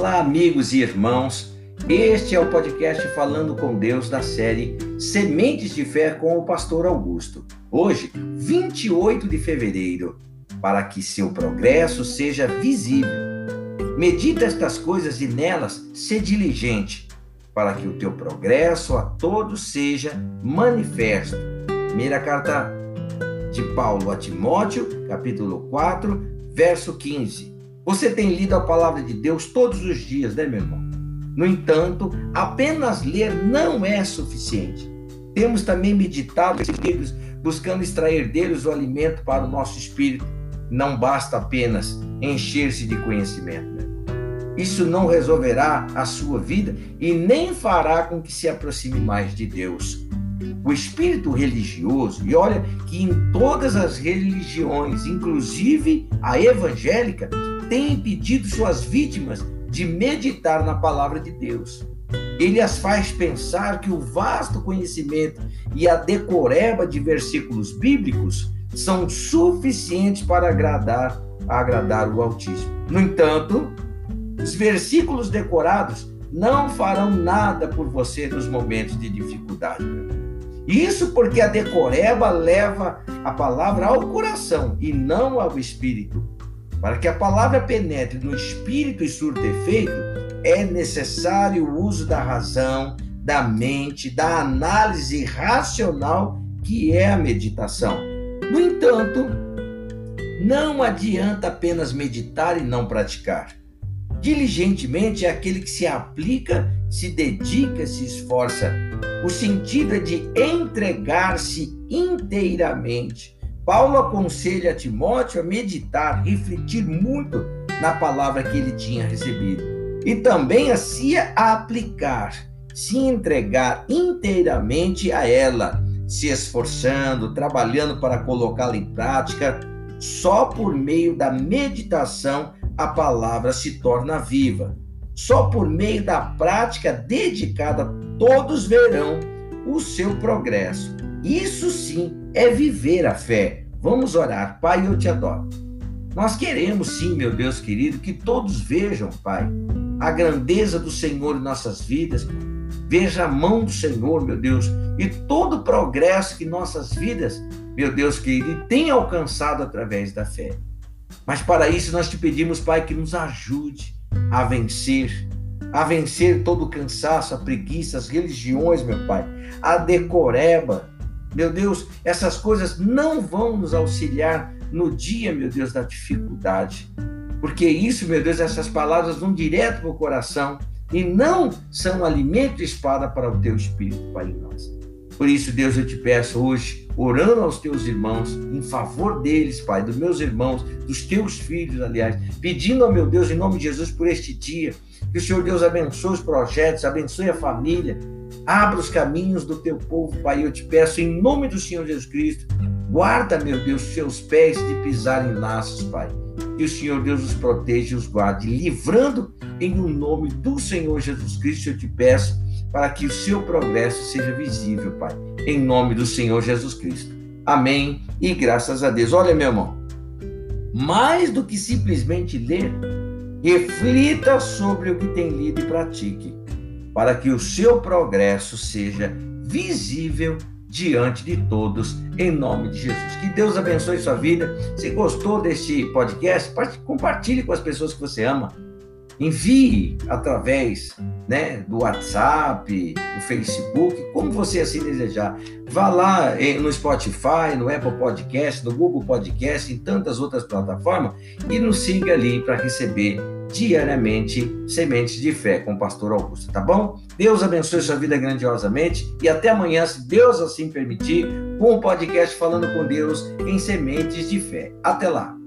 Olá, amigos e irmãos. Este é o podcast Falando com Deus da série Sementes de Fé com o Pastor Augusto. Hoje, 28 de fevereiro, para que seu progresso seja visível. Medita estas coisas e nelas se diligente, para que o teu progresso a todos seja manifesto. Primeira carta de Paulo a Timóteo, capítulo 4, verso 15. Você tem lido a palavra de Deus todos os dias, né, meu irmão? No entanto, apenas ler não é suficiente. Temos também meditado esses livros, buscando extrair deles o alimento para o nosso espírito. Não basta apenas encher-se de conhecimento. Né? Isso não resolverá a sua vida e nem fará com que se aproxime mais de Deus. O espírito religioso, e olha que em todas as religiões, inclusive a evangélica, tem impedido suas vítimas de meditar na palavra de Deus. Ele as faz pensar que o vasto conhecimento e a decoreba de versículos bíblicos são suficientes para agradar agradar o Altíssimo. No entanto, os versículos decorados não farão nada por você nos momentos de dificuldade. Isso porque a decoreba leva a palavra ao coração e não ao espírito. Para que a palavra penetre no espírito e surta efeito, é necessário o uso da razão, da mente, da análise racional, que é a meditação. No entanto, não adianta apenas meditar e não praticar. Diligentemente é aquele que se aplica, se dedica, se esforça. O sentido é de entregar-se inteiramente Paulo aconselha a Timóteo a meditar, refletir muito na palavra que ele tinha recebido e também a se aplicar, se entregar inteiramente a ela, se esforçando, trabalhando para colocá-la em prática. Só por meio da meditação a palavra se torna viva. Só por meio da prática dedicada todos verão o seu progresso. Isso sim é viver a fé. Vamos orar. Pai, eu te adoro. Nós queremos sim, meu Deus querido, que todos vejam, Pai, a grandeza do Senhor em nossas vidas. Veja a mão do Senhor, meu Deus, e todo o progresso que nossas vidas, meu Deus querido, tem alcançado através da fé. Mas para isso nós te pedimos, Pai, que nos ajude a vencer, a vencer todo o cansaço, a preguiça, as religiões, meu Pai, a decoreba, meu Deus, essas coisas não vão nos auxiliar no dia, meu Deus, da dificuldade. Porque isso, meu Deus, essas palavras vão direto para o coração e não são alimento e espada para o teu espírito, Pai, em nós. Por isso, Deus, eu te peço hoje, orando aos teus irmãos, em favor deles, Pai, dos meus irmãos, dos teus filhos, aliás, pedindo ao meu Deus, em nome de Jesus, por este dia, que o Senhor Deus abençoe os projetos, abençoe a família, Abra os caminhos do teu povo, Pai. Eu te peço, em nome do Senhor Jesus Cristo, guarda, meu Deus, seus pés de pisar em laços, Pai. Que o Senhor Deus os proteja e os guarde, livrando em um nome do Senhor Jesus Cristo, eu te peço, para que o seu progresso seja visível, Pai. Em nome do Senhor Jesus Cristo. Amém e graças a Deus. Olha, meu irmão, mais do que simplesmente ler, reflita sobre o que tem lido e pratique para que o seu progresso seja visível diante de todos, em nome de Jesus. Que Deus abençoe sua vida. Se gostou deste podcast, compartilhe com as pessoas que você ama. Envie através né, do WhatsApp, do Facebook, como você assim desejar. Vá lá no Spotify, no Apple Podcast, no Google Podcast, em tantas outras plataformas e nos siga ali para receber diariamente Sementes de Fé com o Pastor Augusto, tá bom? Deus abençoe sua vida grandiosamente e até amanhã, se Deus assim permitir, com o podcast Falando com Deus em Sementes de Fé. Até lá!